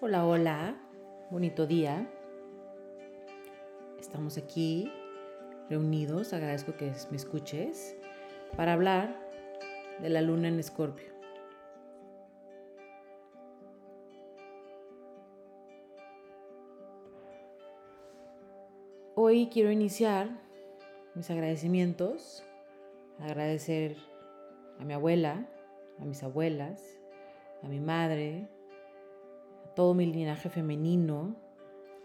Hola, hola, bonito día. Estamos aquí reunidos, agradezco que me escuches, para hablar de la luna en Escorpio. Hoy quiero iniciar mis agradecimientos, agradecer a mi abuela, a mis abuelas, a mi madre, todo mi linaje femenino,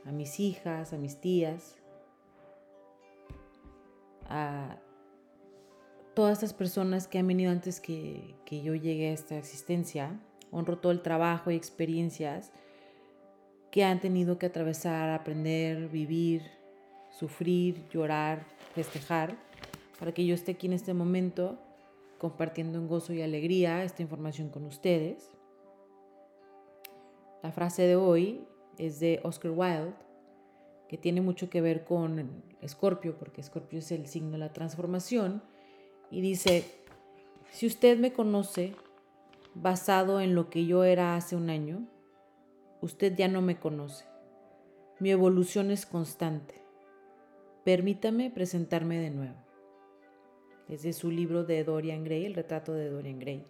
a mis hijas, a mis tías, a todas estas personas que han venido antes que, que yo llegue a esta existencia. Honro todo el trabajo y experiencias que han tenido que atravesar, aprender, vivir, sufrir, llorar, festejar, para que yo esté aquí en este momento compartiendo en gozo y alegría esta información con ustedes. La frase de hoy es de Oscar Wilde, que tiene mucho que ver con Escorpio, porque Escorpio es el signo de la transformación, y dice, si usted me conoce basado en lo que yo era hace un año, usted ya no me conoce. Mi evolución es constante. Permítame presentarme de nuevo. Es de su libro de Dorian Gray, el retrato de Dorian Gray.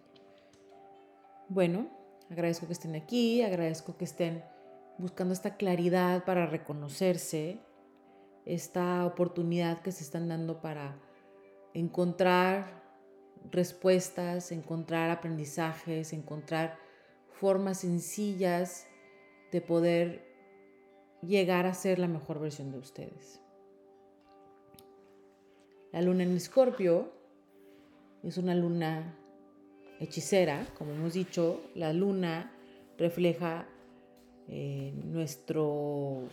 Bueno, Agradezco que estén aquí, agradezco que estén buscando esta claridad para reconocerse, esta oportunidad que se están dando para encontrar respuestas, encontrar aprendizajes, encontrar formas sencillas de poder llegar a ser la mejor versión de ustedes. La luna en Escorpio es una luna hechicera, como hemos dicho, la luna refleja eh, nuestro,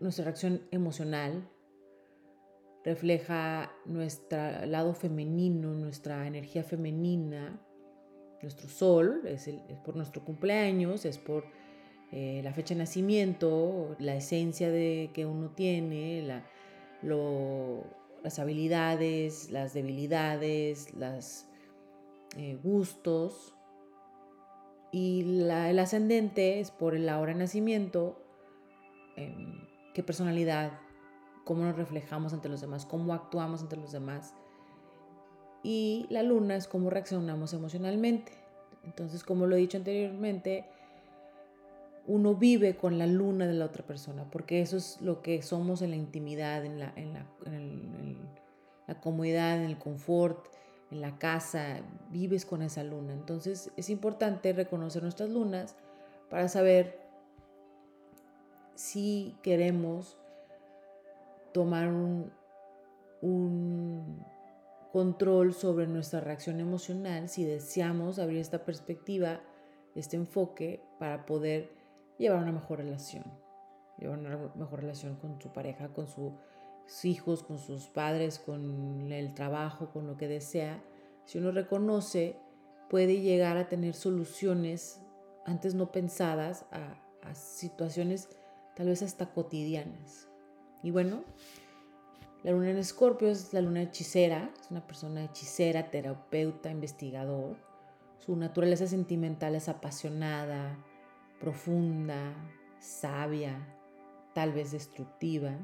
nuestra reacción emocional, refleja nuestro lado femenino, nuestra energía femenina, nuestro sol, es, por nuestro cumpleaños, es por eh, la fecha de nacimiento, la esencia de, que uno tiene, las habilidades, las debilidades, las eh, gustos. Y el ascendente es por la hora de nacimiento, em, qué personalidad, cómo nos reflejamos ante los demás, cómo actuamos ante los demás. Y la luna es cómo reaccionamos emocionalmente. Entonces, como lo he dicho anteriormente, uno vive con la luna de la otra persona, porque eso es lo que somos en la intimidad, la, en la, en la comodidad, en el confort, en la casa, vives con esa luna. Entonces es importante reconocer nuestras lunas para saber si queremos tomar un, control sobre nuestra reacción emocional, si deseamos abrir esta perspectiva, este enfoque para poder llevar una mejor relación, llevar una mejor relación con su pareja, con su hijos, con sus padres, con el trabajo, con lo que desea, si uno reconoce, puede llegar a tener soluciones antes no pensadas a, situaciones tal vez hasta cotidianas. Y bueno, la luna en Escorpio es la luna hechicera, es una persona hechicera, terapeuta, investigador. Su naturaleza sentimental es apasionada, profunda, sabia, tal vez destructiva.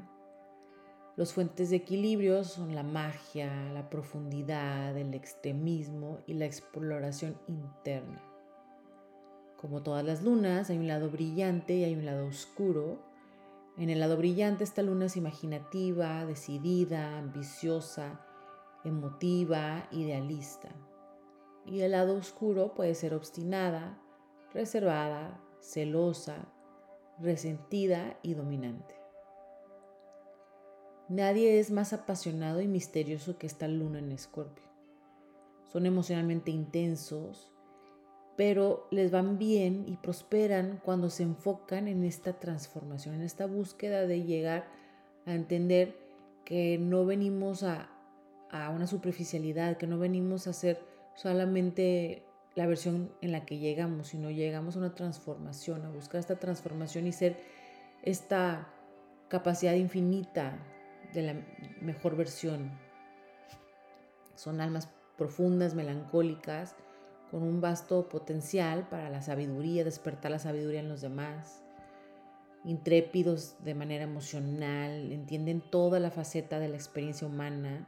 Los fuentes de equilibrio son la magia, la profundidad, el extremismo y la exploración interna. Como todas las lunas, hay un lado brillante y hay un lado oscuro. En el lado brillante esta luna es imaginativa, decidida, ambiciosa, emotiva, idealista. Y el lado oscuro puede ser obstinada, reservada, celosa, resentida y dominante. Nadie es más apasionado y misterioso que esta luna en Escorpio. Son emocionalmente intensos, pero les van bien y prosperan cuando se enfocan en esta transformación, en esta búsqueda de llegar a entender que no venimos a, a una superficialidad, que no venimos a ser solamente la versión en la que llegamos, sino llegamos a una transformación, a buscar esta transformación y ser esta capacidad infinita de la mejor versión. Son almas profundas, melancólicas, con un vasto potencial para la sabiduría, despertar la sabiduría en los demás, intrépidos de manera emocional, entienden toda la faceta de la experiencia humana,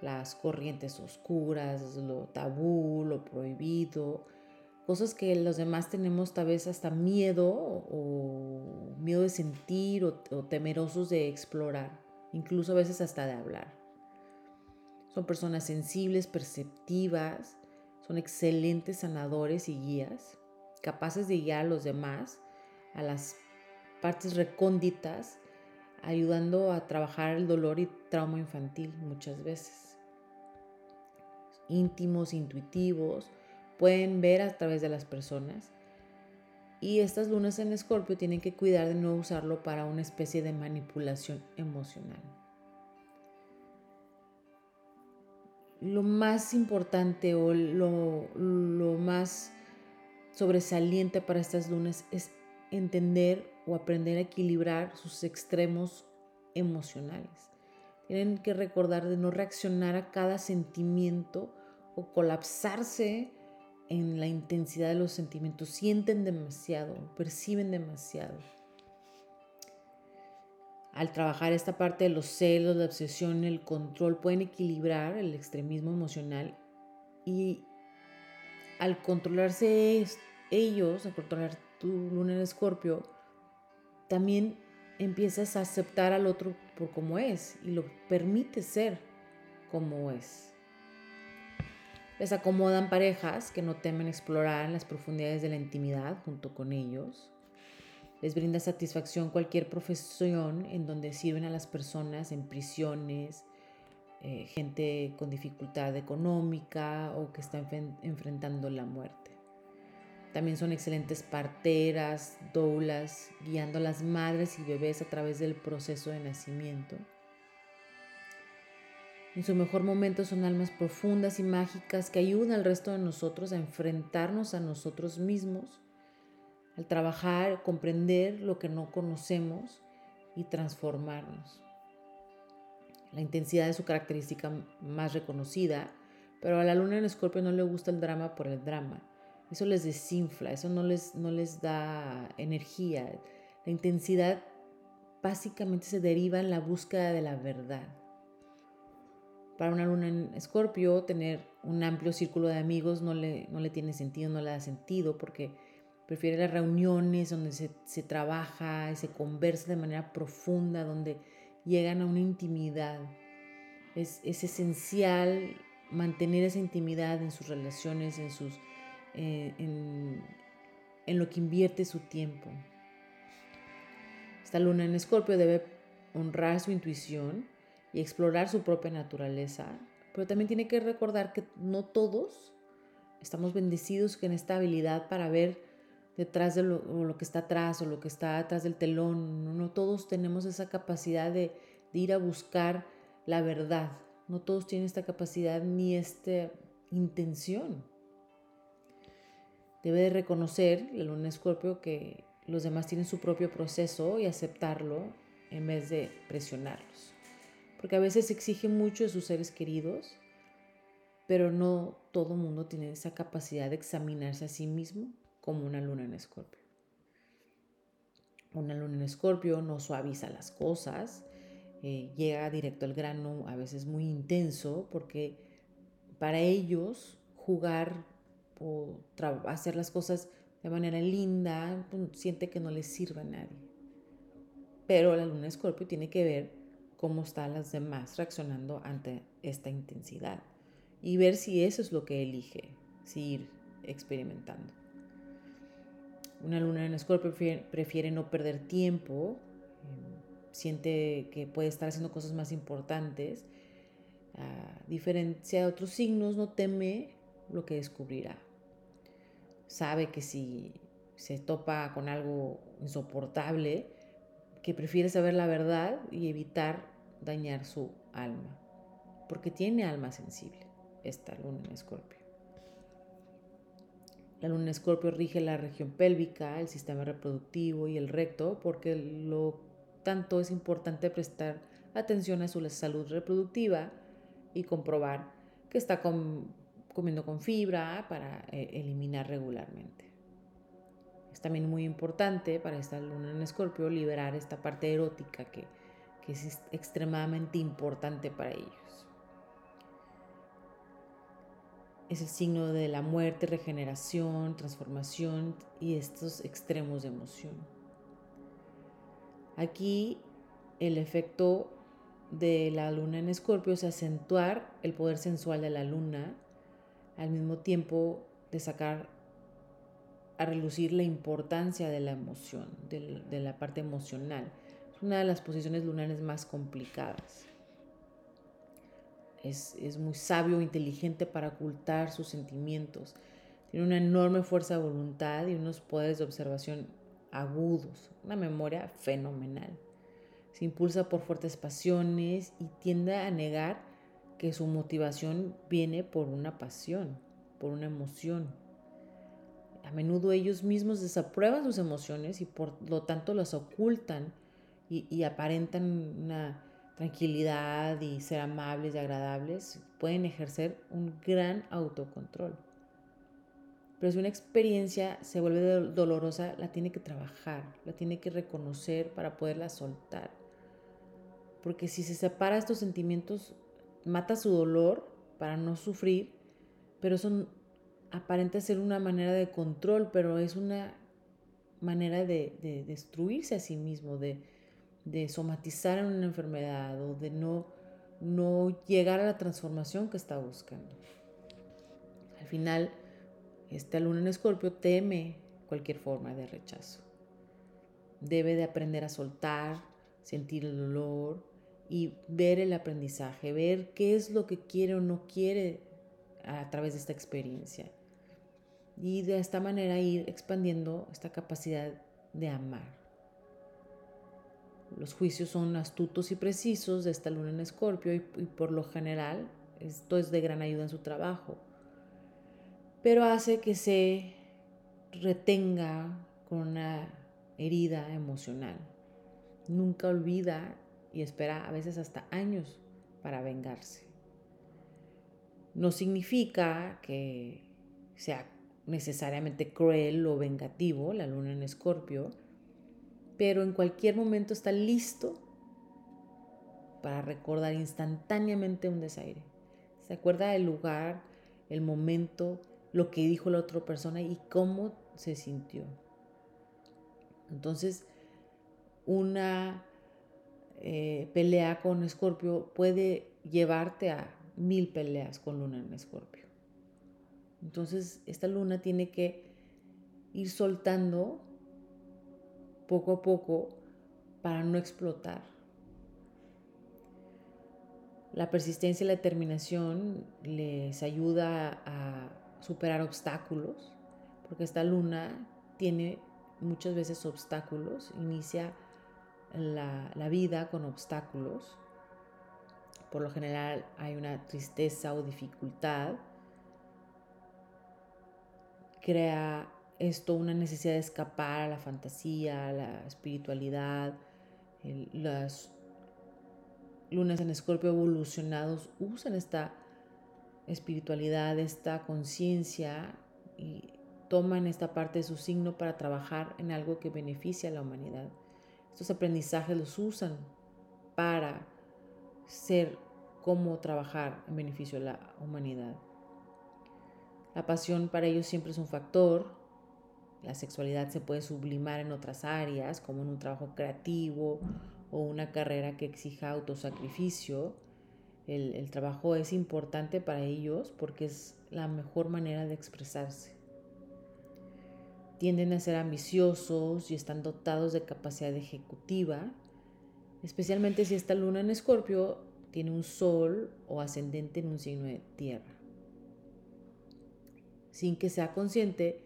las corrientes oscuras, lo tabú, lo prohibido, cosas que los demás tenemos tal vez hasta miedo o miedo de sentir o, temerosos de explorar, incluso a veces hasta de hablar. Son personas sensibles, perceptivas, son excelentes sanadores y guías, capaces de guiar a los demás a las partes recónditas, ayudando a trabajar el dolor y trauma infantil muchas veces. Íntimos, intuitivos, pueden ver a través de las personas. Y estas lunas en escorpio tienen que cuidar de no usarlo para una especie de manipulación emocional. Lo más importante o lo, lo más sobresaliente para estas lunas es entender o aprender a equilibrar sus extremos emocionales. Tienen que recordar de no reaccionar a cada sentimiento o colapsarse en la intensidad de los sentimientos. Sienten demasiado, perciben demasiado. Al trabajar esta parte de los celos, la obsesión, el control, pueden equilibrar el extremismo emocional y al controlarse ellos, al controlar tu luna en escorpio, también empiezas a aceptar al otro por como es y lo permites ser como es. Les acomodan parejas que no temen explorar las profundidades de la intimidad junto con ellos. Les brinda satisfacción cualquier profesión en donde sirven a las personas en prisiones, eh, gente con dificultad económica o que está enfrentando la muerte. También son excelentes parteras, doulas, guiando a las madres y bebés a través del proceso de nacimiento. En su mejor momento son almas profundas y mágicas que ayudan al resto de nosotros a enfrentarnos a nosotros mismos, al trabajar, comprender lo que no conocemos y transformarnos. La intensidad es su característica más reconocida, pero a la luna en Escorpio no le gusta el drama por el drama eso les desinfla, eso no les, no les da energía. La intensidad básicamente se deriva en la búsqueda de la verdad. Para una luna en escorpio, tener un amplio círculo de amigos no le, no le tiene sentido, no le da sentido, porque prefiere las reuniones donde se, se trabaja y se conversa de manera profunda, donde llegan a una intimidad. Es, es esencial mantener esa intimidad en sus relaciones, en sus eh, en, en lo que invierte su tiempo. Esta luna en escorpio debe honrar su intuición y explorar su propia naturaleza, pero también tiene que recordar que no todos estamos bendecidos con esta habilidad para ver detrás de lo, que está atrás o lo que está atrás del telón. No, todos tenemos esa capacidad de, ir a buscar la verdad. No todos tienen esta capacidad ni esta intención. Debe de reconocer la luna escorpio que los demás tienen su propio proceso y aceptarlo en vez de presionarlos. Porque a veces exige mucho de sus seres queridos, pero no todo mundo tiene esa capacidad de examinarse a sí mismo como una luna en escorpio. Una luna en escorpio no suaviza las cosas, eh, llega directo al grano, a veces muy intenso, porque para ellos jugar o hacer las cosas de manera linda, pues, siente que no le sirve a nadie. Pero la luna escorpio tiene que ver cómo están las demás reaccionando ante esta intensidad y ver si eso es lo que elige, si ir experimentando. Una luna en escorpio prefiere, no perder tiempo, em, siente que puede estar haciendo cosas más importantes. A diferencia de otros signos, no teme lo que descubrirá sabe que si se topa con algo insoportable, que prefiere saber la verdad y evitar dañar su alma, porque tiene alma sensible esta luna en escorpio. La luna en escorpio rige la región pélvica, el sistema reproductivo y el recto, porque lo tanto es importante prestar atención a su salud reproductiva y comprobar que está comiendo con fibra para eh, eliminar regularmente. Es también muy importante para esta luna en escorpio liberar esta parte erótica que, que es extremadamente importante para ellos. Es el signo de la muerte, regeneración, transformación y estos extremos de emoción. Aquí el efecto de la luna en escorpio es acentuar el poder sensual de la luna al mismo tiempo de sacar a relucir la importancia de la emoción, de, la parte emocional. Es una de las posiciones lunares más complicadas. Es, es, muy sabio, inteligente para ocultar sus sentimientos. Tiene una enorme fuerza de voluntad y unos poderes de observación agudos, una memoria fenomenal. Se impulsa por fuertes pasiones y tiende a negar que su motivación viene por una pasión, por una emoción. A menudo ellos mismos desaprueban sus emociones y por lo tanto las ocultan y, aparentan una tranquilidad y ser amables y agradables. Pueden ejercer un gran autocontrol. Pero si una experiencia se vuelve dolorosa, la tiene que trabajar, la tiene que reconocer para poderla soltar. Porque si se separa estos sentimientos, mata su dolor para no sufrir, pero eso aparenta ser una manera de control, pero es una manera de, destruirse a sí mismo, de, somatizar en una enfermedad o de no, no llegar a la transformación que está buscando. Al final, esta luna en escorpio teme cualquier forma de rechazo. Debe de aprender a soltar, sentir el dolor, y ver el aprendizaje, ver qué es lo que quiere o no quiere a través de esta experiencia. Y de esta manera ir expandiendo esta capacidad de amar. Los juicios son astutos y precisos de esta luna en escorpio y, y por lo general esto es de gran ayuda en su trabajo. Pero hace que se retenga con una herida emocional. Nunca olvida y espera a veces hasta años para vengarse. No significa que sea necesariamente cruel o vengativo la luna en escorpio, pero en cualquier momento está listo para recordar instantáneamente un desaire. Se acuerda del lugar, el momento, lo que dijo la otra persona y cómo se sintió. Entonces, una eh, pelea con Escorpio puede llevarte a mil peleas con luna en Escorpio. Entonces, esta luna tiene que ir soltando poco a poco para no explotar. La persistencia y la determinación les ayuda a superar obstáculos, porque esta luna tiene muchas veces obstáculos, inicia la, vida con obstáculos. Por lo general hay una tristeza o dificultad. Crea esto una necesidad de escapar a la fantasía, a la espiritualidad. las lunas en escorpio evolucionados usan esta espiritualidad, esta conciencia y toman esta parte de su signo para trabajar en algo que beneficia a la humanidad. Estos aprendizajes los usan para ser cómo trabajar en beneficio de la humanidad. La pasión para ellos siempre es un factor. La sexualidad se puede sublimar en otras áreas, como en un trabajo creativo o una carrera que exija autosacrificio. El, el trabajo es importante para ellos porque es la mejor manera de expresarse tienden a ser ambiciosos y están dotados de capacidad ejecutiva, especialmente si esta luna en escorpio tiene un sol o ascendente en un signo de tierra. Sin que sea consciente,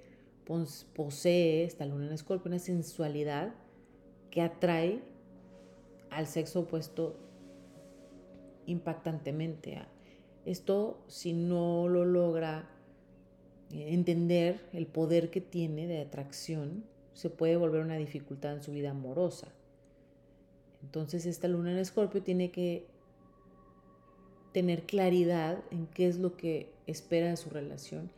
posee esta luna en escorpio una sensualidad que atrae al sexo opuesto impactantemente. Esto, si no lo logra entender el poder que tiene de atracción, se puede volver una dificultad en su vida amorosa. Entonces esta luna en escorpio tiene que tener claridad en qué es lo que espera de su relación,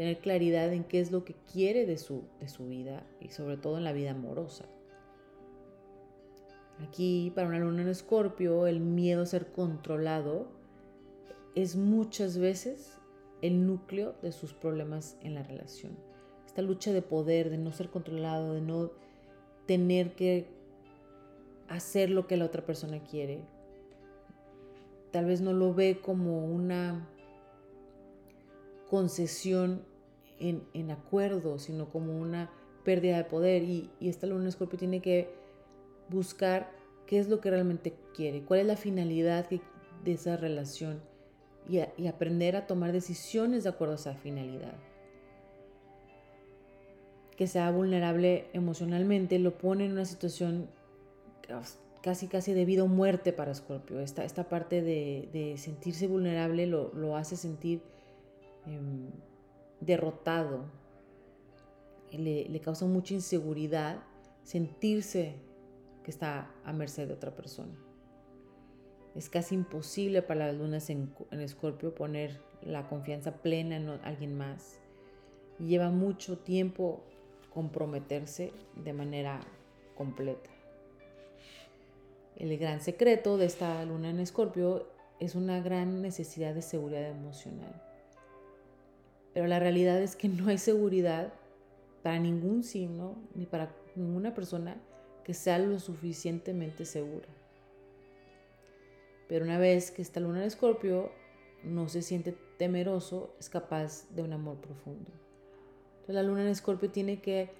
tener claridad en qué es lo que quiere de su, de su vida y sobre todo en la vida amorosa. Aquí, para una luna en escorpio, el miedo a ser controlado es muchas veces el núcleo de sus problemas en la relación. Esta lucha de poder, de no ser controlado, de no tener que hacer lo que la otra persona quiere. Tal vez no lo ve como una concesión en, acuerdo, sino como una pérdida de poder. Y, y esta luna en escorpio tiene que buscar qué es lo que realmente quiere, cuál es la finalidad de esa relación y, aprender a tomar decisiones de acuerdo a esa finalidad. Que sea vulnerable emocionalmente lo pone en una situación casi casi de vida o muerte para Scorpio. Esta, esta parte de, sentirse vulnerable lo, hace sentir em, derrotado. Le, causa mucha inseguridad sentirse que está a merced de otra persona. Es casi imposible para las lunas en Escorpio poner la confianza plena en alguien más. Lleva mucho tiempo comprometerse de manera completa. El gran secreto de esta luna en Escorpio es una gran necesidad de seguridad emocional. Pero la realidad es que no hay seguridad para ningún signo ni para ninguna persona que sea lo suficientemente segura. Pero una vez que esta luna en escorpio no se siente temeroso, es capaz de un amor profundo. Entonces la luna en escorpio tiene que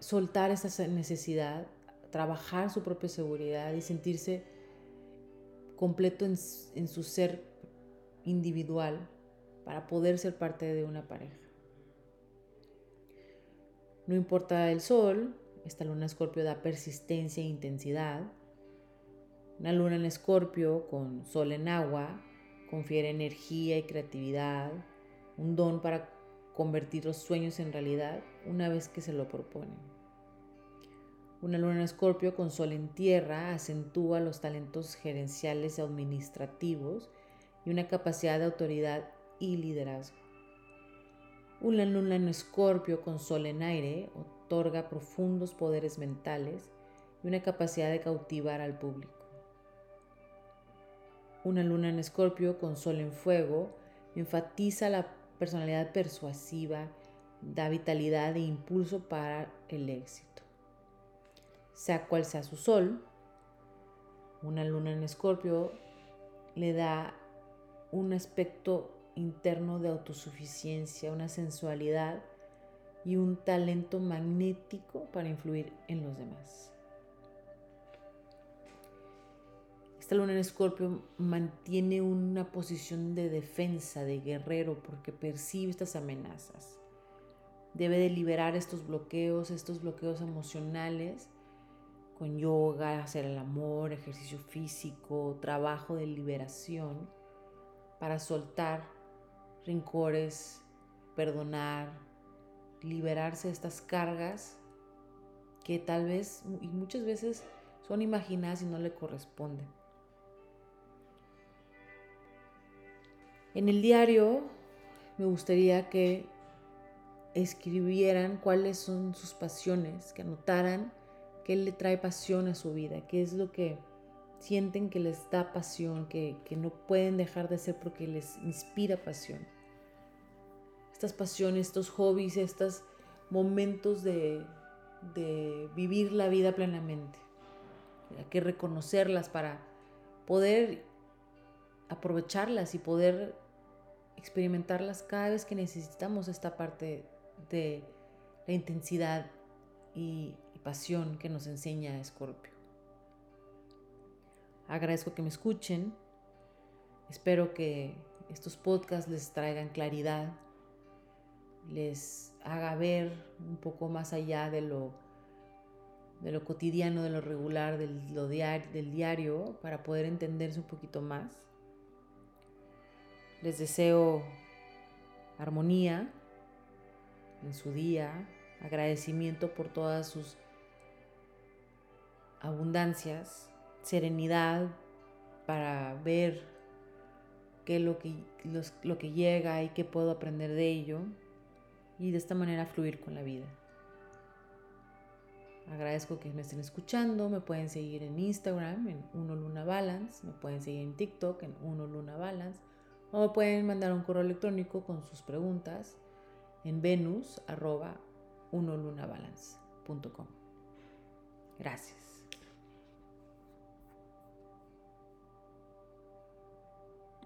soltar esa necesidad, trabajar su propia seguridad y sentirse completo en, en su ser individual para poder ser parte de una pareja. No importa el sol, esta luna escorpio da persistencia e intensidad, una luna en escorpio con sol en agua confiere energía y creatividad, un don para convertir los sueños en realidad una vez que se lo proponen. Una luna en escorpio con sol en tierra acentúa los talentos gerenciales y administrativos y una capacidad de autoridad y liderazgo. Una luna en escorpio con sol en aire otorga profundos poderes mentales y una capacidad de cautivar al público una luna en escorpio con sol en fuego, enfatiza la personalidad persuasiva, da vitalidad e impulso para el éxito. Sea cual sea su sol, una luna en escorpio le da un aspecto interno de autosuficiencia, una sensualidad y un talento magnético para influir en los demás. Esta luna en escorpio mantiene una posición de defensa, de guerrero, porque percibe estas amenazas. Debe de liberar estos bloqueos, estos bloqueos emocionales, con yoga, hacer el amor, ejercicio físico, trabajo de liberación, para soltar rencores, perdonar, liberarse de estas cargas que tal vez y muchas veces son imaginadas y no le corresponden. En el diario me gustaría que escribieran cuáles son sus pasiones, que anotaran qué le trae pasión a su vida, qué es lo que sienten que les da pasión, que, no pueden dejar de hacer porque les inspira pasión. Estas pasiones, estos hobbies, estos momentos de, de vivir la vida plenamente. Hay que reconocerlas para poder aprovecharlas y poder experimentarlas cada vez que necesitamos esta parte de la intensidad y, pasión que nos enseña Escorpio. Agradezco que me escuchen. Espero que estos podcasts les traigan claridad, les haga ver un poco más allá de lo, de lo cotidiano, de lo regular, del, lo del diario, para poder entenderse un poquito más. Les deseo armonía en su día, agradecimiento por todas sus abundancias, serenidad para ver qué es lo que, lo que llega y qué puedo aprender de ello y de esta manera fluir con la vida. Agradezco que me estén escuchando, me pueden seguir en Instagram en Uno Luna Balance, me pueden seguir en TikTok en Uno Luna Balance o me pueden mandar un correo electrónico con sus preguntas en venus. Gracias.